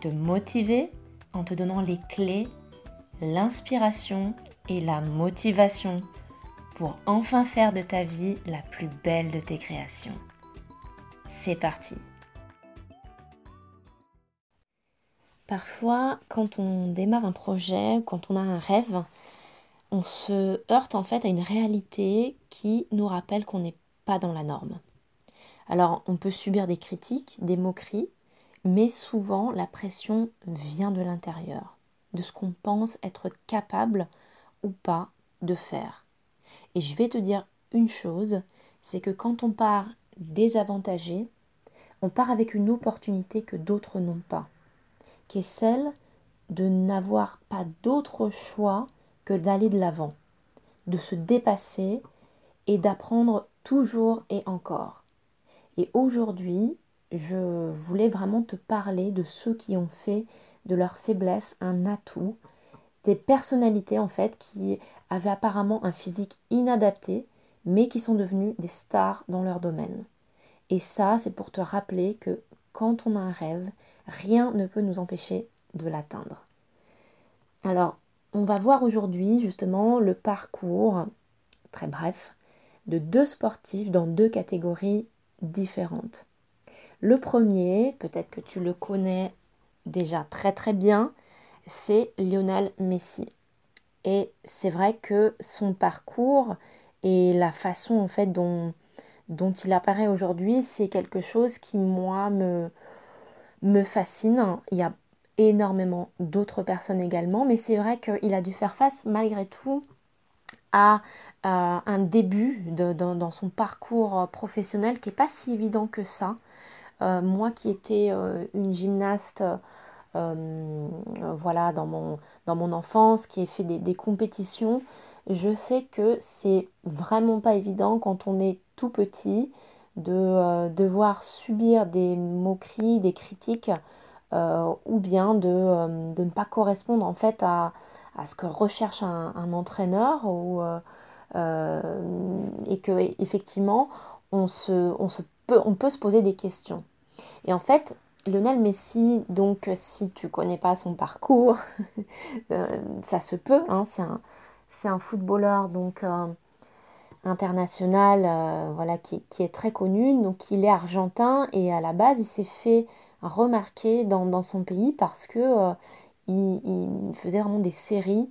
te motiver en te donnant les clés, l'inspiration et la motivation pour enfin faire de ta vie la plus belle de tes créations. C'est parti Parfois, quand on démarre un projet, quand on a un rêve, on se heurte en fait à une réalité qui nous rappelle qu'on n'est pas dans la norme. Alors, on peut subir des critiques, des moqueries, mais souvent la pression vient de l'intérieur, de ce qu'on pense être capable ou pas de faire. Et je vais te dire une chose, c'est que quand on part désavantagé, on part avec une opportunité que d'autres n'ont pas qui est celle de n'avoir pas d'autre choix que d'aller de l'avant, de se dépasser et d'apprendre toujours et encore. Et aujourd'hui, je voulais vraiment te parler de ceux qui ont fait de leur faiblesse un atout, des personnalités en fait qui avaient apparemment un physique inadapté, mais qui sont devenus des stars dans leur domaine. Et ça, c'est pour te rappeler que quand on a un rêve, rien ne peut nous empêcher de l'atteindre. Alors, on va voir aujourd'hui justement le parcours, très bref, de deux sportifs dans deux catégories différentes. Le premier, peut-être que tu le connais déjà très très bien, c'est Lionel Messi. Et c'est vrai que son parcours et la façon en fait dont, il apparaît aujourd'hui, c'est quelque chose qui moi me, fascine. Il y a énormément d'autres personnes également, mais c'est vrai qu'il a dû faire face malgré tout à euh, un début dans, son parcours professionnel qui n'est pas si évident que ça. Euh, moi qui étais euh, une gymnaste voilà, dans, mon, dans mon enfance, qui ai fait des, des compétitions, je sais que c'est vraiment pas évident quand on est tout petit de euh, devoir subir des moqueries, des critiques, euh, ou bien euh, de, ne pas correspondre en fait à, ce que recherche un, entraîneur, ou, et que effectivement on, se, on, se peut, on peut se poser des questions. Et en fait, Lionel Messi, donc si tu connais pas son parcours, ça se peut, hein, c'est un, un, footballeur donc international euh, voilà, qui, est très connu. Donc il est argentin et à la base il s'est fait remarquer dans, son pays parce que euh, il, faisait vraiment des séries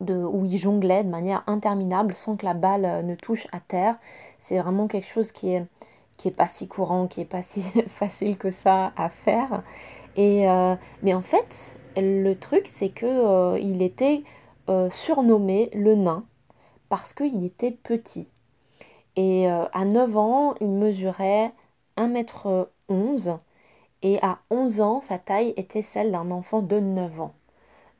de, où il jonglait de manière interminable sans que la balle euh, ne touche à terre. C'est vraiment quelque chose qui est, qui est pas si courant, qui est pas si facile que ça à faire. Et, mais en fait, le truc c'est que il était surnommé le nain parce qu'il était petit. Et euh, à 9 ans, il mesurait 1m11 et à 11 ans, sa taille était celle d'un enfant de 9 ans.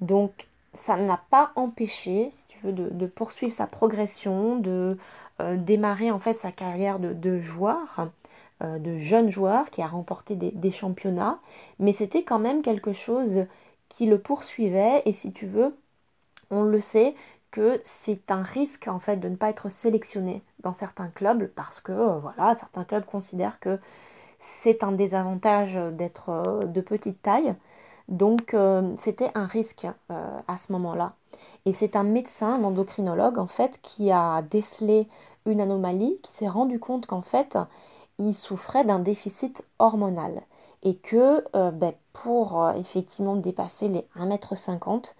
Donc ça n'a pas empêché, si tu veux, de, poursuivre sa progression, de euh, démarrer en fait sa carrière de, joueur, euh, de jeune joueur qui a remporté des, des championnats, mais c'était quand même quelque chose qui le poursuivait et si tu veux, on le sait, que c'est un risque en fait de ne pas être sélectionné dans certains clubs parce que euh, voilà, certains clubs considèrent que c'est un désavantage d'être euh, de petite taille. Donc euh, c'était un risque à ce moment-là. Et c'est un médecin, un endocrinologue en fait, qui a décelé une anomalie, qui s'est rendu compte qu'en fait, il souffrait d'un déficit hormonal et que ben, pour effectivement dépasser les 1m50,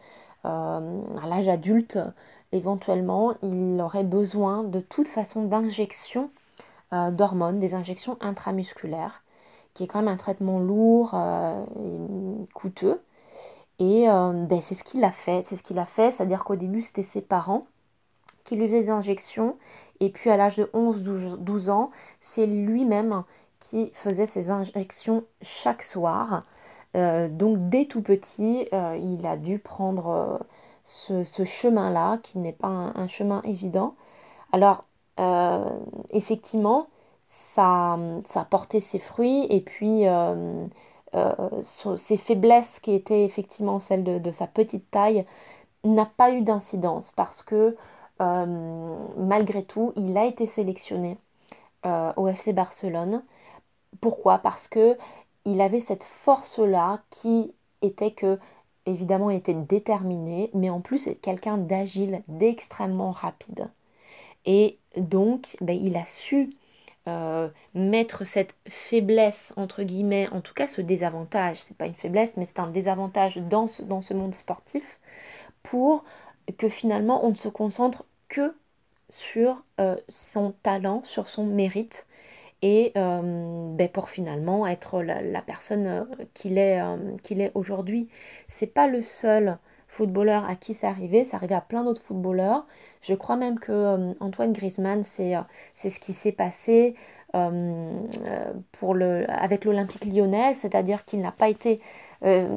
euh, à l'âge adulte, éventuellement, il aurait besoin de toute façon d'injections euh, d'hormones, des injections intramusculaires, qui est quand même un traitement lourd euh, et coûteux. Et ben, c'est ce qu'il a fait. C'est ce qu'il a fait, c'est-à-dire qu'au début, c'était ses parents qui lui faisaient des injections. Et puis à l'âge de 11-12 ans, c'est lui-même qui faisait ses injections chaque soir. donc dès tout petit, il a dû prendre ce, chemin-là, qui n'est pas un, chemin évident. Alors, effectivement, ça, ça a porté ses fruits et puis ses faiblesses qui étaient effectivement celles de sa petite taille n'a pas eu d'incidence parce que euh, malgré tout, il a été sélectionné euh, au FC Barcelone. Pourquoi? Parce que il avait cette force-là qui était que, évidemment, il était déterminé, mais en plus, quelqu'un d'agile, d'extrêmement rapide. Et donc, ben, il a su euh, mettre cette faiblesse, entre guillemets, en tout cas ce désavantage, c'est pas une faiblesse, mais c'est un désavantage dans dans ce monde sportif, pour que finalement on ne se concentre que sur euh, son talent, sur son mérite et euh, ben pour finalement être la, personne euh, qu'il est, qu'il est aujourd'hui. C'est pas le seul footballeur à qui c'est arrivé, c'est arrivé à plein d'autres footballeurs. Je crois même que Antoine Griezmann, c'est, c'est ce qui s'est passé pour le, avec l'Olympique lyonnais, c'est-à-dire qu'il n'a pas été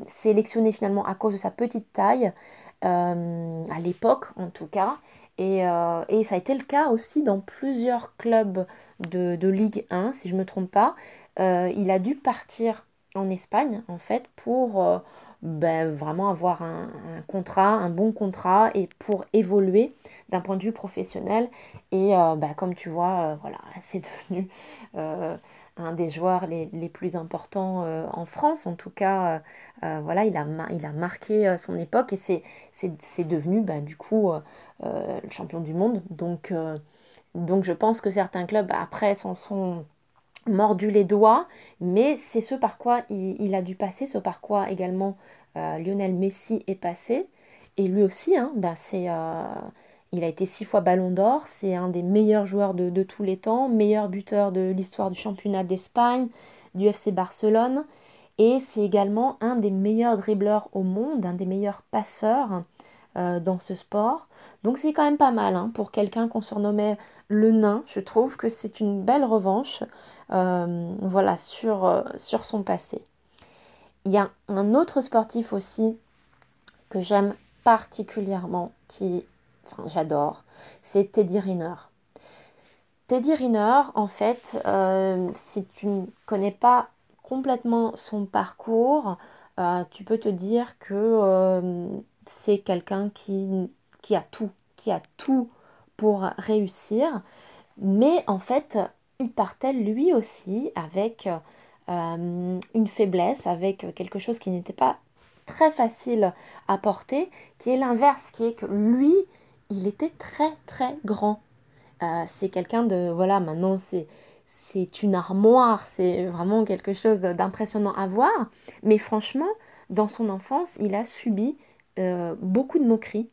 sélectionné finalement à cause de sa petite taille, euh, à l'époque en tout cas. Et, euh, et, ça a été le cas aussi dans plusieurs clubs de, de Ligue 1, si je ne me trompe pas. Euh, il a dû partir en Espagne, en fait, pour ben, vraiment avoir un, un, contrat, un bon contrat, et pour évoluer d'un point de vue professionnel. Et ben, comme tu vois, voilà, c'est devenu un des joueurs les, les plus importants euh, en France. En tout cas, euh, euh, voilà, il a, il a marqué son époque et c'est devenu bah, du coup le champion du monde. Donc, donc je pense que certains clubs après s'en sont mordus les doigts, mais c'est ce par quoi il, a dû passer, ce par quoi également Lionel Messi est passé. Et lui aussi, hein, bah, c'est il a été six fois ballon d'or, c'est un des meilleurs joueurs de, tous les temps, meilleur buteur de l'histoire du championnat d'Espagne, du FC Barcelone, et c'est également un des meilleurs dribbleurs au monde, un des meilleurs passeurs euh, dans ce sport. Donc c'est quand même pas mal hein, pour quelqu'un qu'on surnommait le nain. Je trouve que c'est une belle revanche euh, voilà, sur, euh, sur son passé. Il y a un autre sportif aussi que j'aime particulièrement qui j'adore, c'est Teddy Riner. Teddy Riner, en fait, si tu ne connais pas complètement son parcours, tu peux te dire que c'est quelqu'un qui, qui a tout, qui a tout pour réussir. Mais en fait, il partait lui aussi avec une faiblesse, avec quelque chose qui n'était pas très facile à porter, qui est l'inverse, qui est que lui, il était très très grand. Euh, c'est quelqu'un de voilà maintenant c'est c'est une armoire, c'est vraiment quelque chose d'impressionnant à voir. Mais franchement, dans son enfance, il a subi euh, beaucoup de moqueries.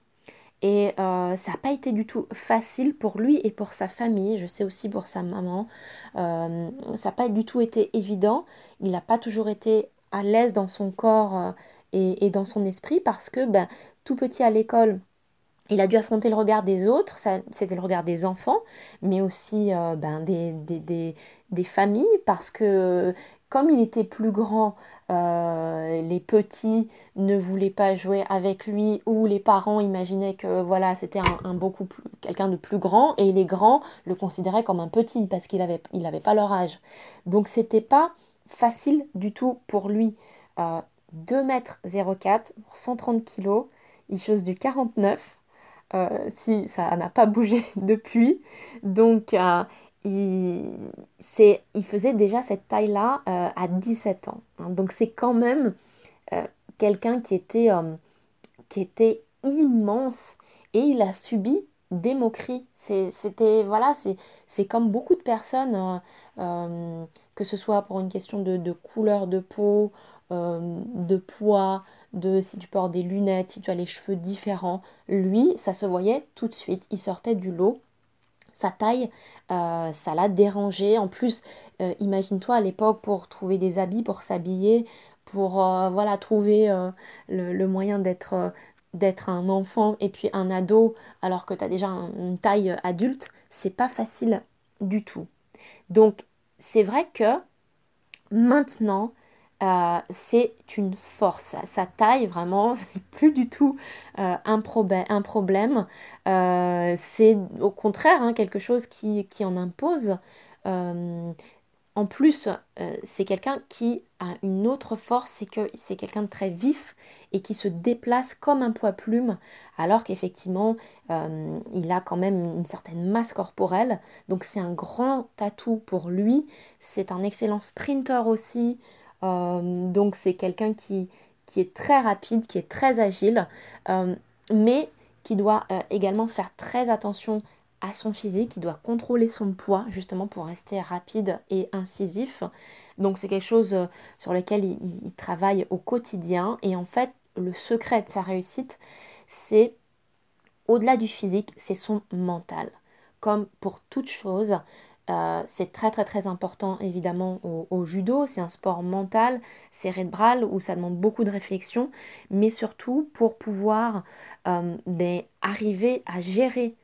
Et euh, ça n'a pas été du tout facile pour lui et pour sa famille, je sais aussi pour sa maman. ça n'a pas du tout été évident. Il n'a pas toujours été à l'aise dans son corps et, et, dans son esprit parce que ben, tout petit à l'école, il a dû affronter le regard des autres, c'était le regard des enfants, mais aussi euh, ben, des, familles, parce que comme il était plus grand, euh, les petits ne voulaient pas jouer avec lui, ou les parents imaginaient que voilà, c'était un, beaucoup plus, quelqu'un de plus grand, et les grands le considéraient comme un petit, parce qu'il n'avait il avait pas leur âge. Donc c'était pas facile du tout pour lui. Euh, 2 mètres 04, 130 kg, il chose du 49 euh, si ça n'a pas bougé depuis. Donc, euh, il, faisait déjà cette taille-là euh, à 17 ans. Hein. Donc, c'est quand même quelqu'un qui, était qui était immense et il a subi des moqueries. C'était, voilà, c'est comme beaucoup de personnes, que ce soit pour une question de couleur de peau, de poids, de si tu portes des lunettes, si tu as les cheveux différents. Lui, ça se voyait tout de suite. Il sortait du lot. Sa taille, euh, ça l'a dérangé. En plus, euh, imagine-toi à l'époque pour trouver des habits, pour s'habiller, pour euh, voilà trouver le, moyen d'être d'être un enfant et puis un ado alors que tu as déjà une taille adulte, c'est pas facile du tout. Donc c'est vrai que maintenant, euh, c'est une force. Sa taille, vraiment, c'est plus du tout euh, un, problème. Euh, c'est au contraire hein, quelque chose qui, qui en impose. En plus, c'est quelqu'un qui a une autre force, c'est que c'est quelqu'un de très vif et qui se déplace comme un poids plume, alors qu'effectivement, il a quand même une certaine masse corporelle. Donc c'est un grand atout pour lui. C'est un excellent sprinter aussi. Euh, donc c'est quelqu'un qui, est très rapide, qui est très agile, mais qui doit également faire très attention à son physique, il doit contrôler son poids justement pour rester rapide et incisif. Donc c'est quelque chose euh, sur lequel il, travaille au quotidien et en fait le secret de sa réussite c'est au-delà du physique, c'est son mental. Comme pour toute chose, euh, c'est très très très important évidemment au, judo, c'est un sport mental, cérébral où ça demande beaucoup de réflexion, mais surtout pour pouvoir euh, ben, arriver à gérer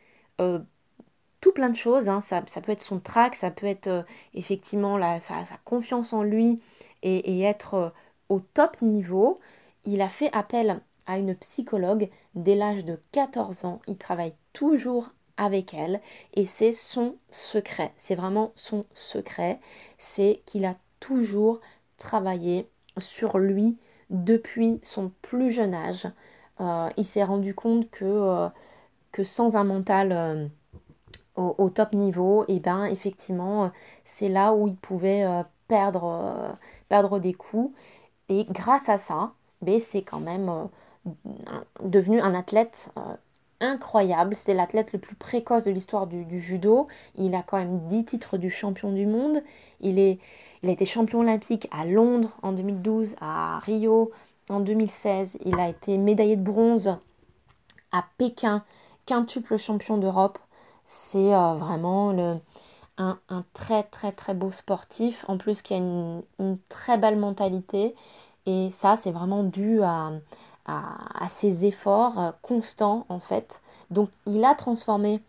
plein de choses. Hein. Ça, peut être son trac, ça peut être euh, effectivement sa, confiance en lui et, être euh, au top niveau. Il a fait appel à une psychologue dès l'âge de 14 ans. Il travaille toujours avec elle et c'est son secret. C'est vraiment son secret. C'est qu'il a toujours travaillé sur lui depuis son plus jeune âge. Euh, il s'est rendu compte que, que sans un mental au, top niveau, et ben effectivement, c'est là où il pouvait euh, perdre, euh, perdre des coups. Et grâce à ça, ben, c'est quand même euh, devenu un athlète incroyable. C'était l'athlète le plus précoce de l'histoire du, judo. Il a quand même 10 titres du champion du monde. Il, a été champion olympique à Londres en 2012, à Rio en 2016. Il a été médaillé de bronze à Pékin, quintuple champion d'Europe. C'est euh, vraiment un, très très très beau sportif, en plus qui a une, très belle mentalité. Et ça, c'est vraiment dû à, ses efforts euh, constants en fait. Donc il a transformé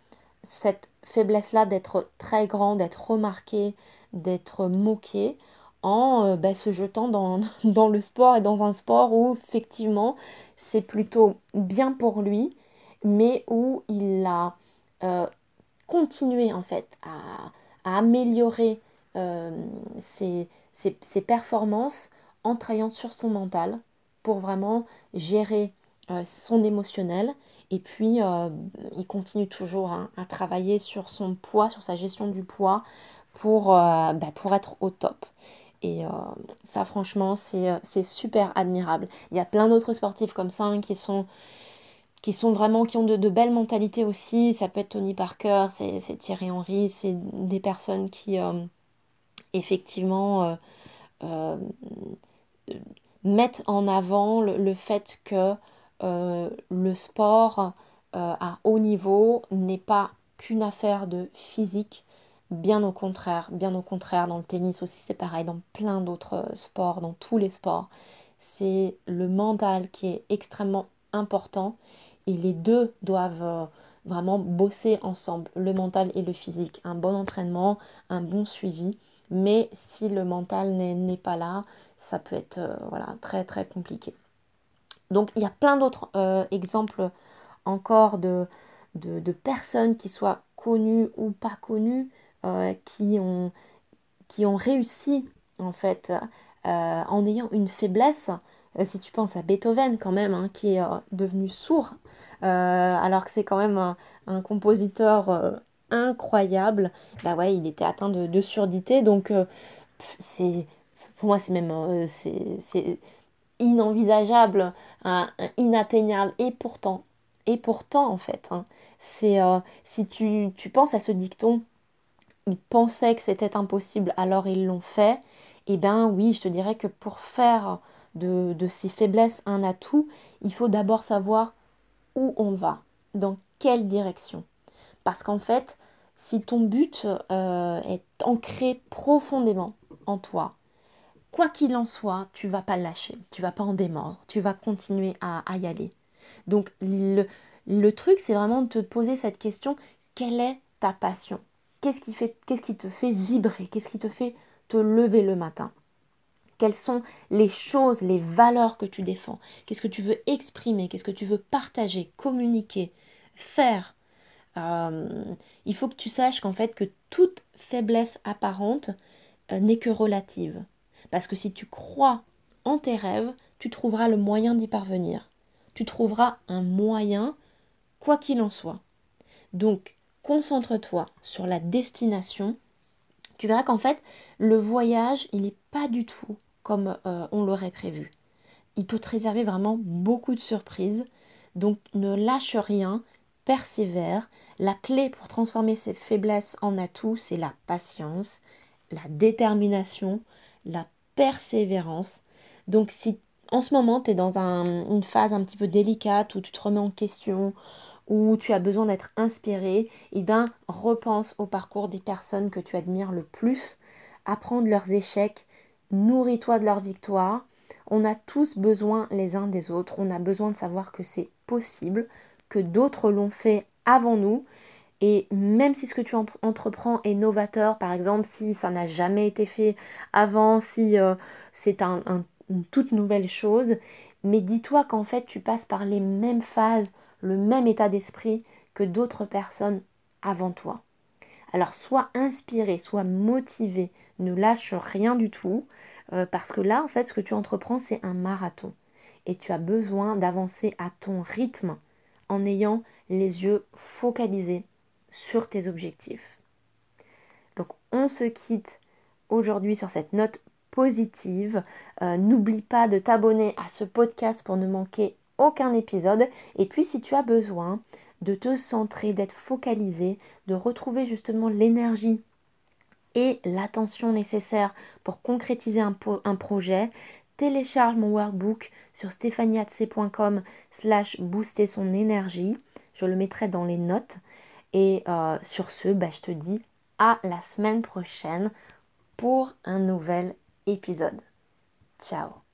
cette faiblesse-là d'être très grand, d'être remarqué, d'être moqué, en euh, ben, se jetant dans, dans, le sport et dans un sport où effectivement c'est plutôt bien pour lui, mais où il a continuer en fait à, améliorer euh, ses, performances en travaillant sur son mental pour vraiment gérer euh, son émotionnel et puis euh, il continue toujours hein, à travailler sur son poids, sur sa gestion du poids pour, bah, pour être au top. Et ça franchement c'est super admirable. Il y a plein d'autres sportifs comme ça hein, qui sont qui sont vraiment, qui ont de, belles mentalités aussi. Ça peut être Tony Parker, c'est Thierry Henry, c'est des personnes qui, euh, effectivement, euh, euh, mettent en avant le, fait que le sport à haut niveau n'est pas qu'une affaire de physique, bien au contraire, bien au contraire, dans le tennis aussi c'est pareil, dans plein d'autres sports, dans tous les sports, c'est le mental qui est extrêmement important et les deux doivent euh, vraiment bosser ensemble, le mental et le physique. Un bon entraînement, un bon suivi. Mais si le mental n'est pas là, ça peut être euh, voilà, très très compliqué. Donc il y a plein d'autres euh, exemples encore de, de, personnes qui soient connues ou pas connues, qui, ont, qui ont réussi en fait en ayant une faiblesse. Si tu penses à Beethoven quand même, hein, qui est devenu sourd euh, alors que c'est quand même un, compositeur euh, incroyable, bah ouais, il était atteint de, surdité, donc euh, c'est pour moi c'est même c'est inenvisageable, inatteignable, et pourtant, et pourtant en fait, hein, c'est si tu, penses à ce dicton, ils pensaient que c'était impossible, alors ils l'ont fait, et eh ben oui, je te dirais que pour faire de ces faiblesses un atout, il faut d'abord savoir où on va, dans quelle direction. Parce qu'en fait, si ton but euh, est ancré profondément en toi, quoi qu'il en soit, tu vas pas lâcher, tu vas pas en démordre, tu vas continuer à, y aller. Donc le, le truc, c'est vraiment de te poser cette question, quelle est ta passion? Qu'est-ce qui, qu'est-ce qui te fait vibrer? Qu'est-ce qui te fait te lever le matin? Quelles sont les choses, les valeurs que tu défends? Qu'est-ce que tu veux exprimer? Qu'est-ce que tu veux partager, communiquer, faire? Il faut que tu saches qu'en fait que toute faiblesse apparente euh, n'est que relative. Parce que si tu crois en tes rêves, tu trouveras le moyen d'y parvenir. Tu trouveras un moyen, quoi qu'il en soit. Donc, concentre-toi sur la destination. Tu verras qu'en fait, le voyage, il n'est pas du tout comme euh, on l'aurait prévu. Il peut te réserver vraiment beaucoup de surprises. Donc ne lâche rien, persévère. La clé pour transformer ses faiblesses en atouts, c'est la patience, la détermination, la persévérance. Donc si en ce moment tu es dans une phase un petit peu délicate où tu te remets en question, où tu as besoin d'être inspiré, eh bien repense au parcours des personnes que tu admires le plus, apprends de leurs échecs, nourris-toi de leur victoire. On a tous besoin les uns des autres, on a besoin de savoir que c'est possible, que d'autres l'ont fait avant nous. Et même si ce que tu entreprends est novateur, par exemple, si ça n'a jamais été fait avant, si euh, c'est une toute nouvelle chose, mais dis-toi qu'en fait tu passes par les mêmes phases, le même état d'esprit que d'autres personnes avant toi. Alors sois inspiré, sois motivé, ne lâche rien du tout, euh, parce que là, en fait, ce que tu entreprends, c'est un marathon. Et tu as besoin d'avancer à ton rythme en ayant les yeux focalisés sur tes objectifs. Donc on se quitte aujourd'hui sur cette note positive. Euh, n'oublie pas de t'abonner à ce podcast pour ne manquer aucun épisode. Et puis si tu as besoin de te centrer, d'être focalisé, de retrouver justement l'énergie et l'attention nécessaire pour concrétiser un, un, projet, télécharge mon workbook sur stéphaniatc.com slash booster son énergie. Je le mettrai dans les notes. Et euh, sur ce, bah, je te dis à la semaine prochaine pour un nouvel épisode. Ciao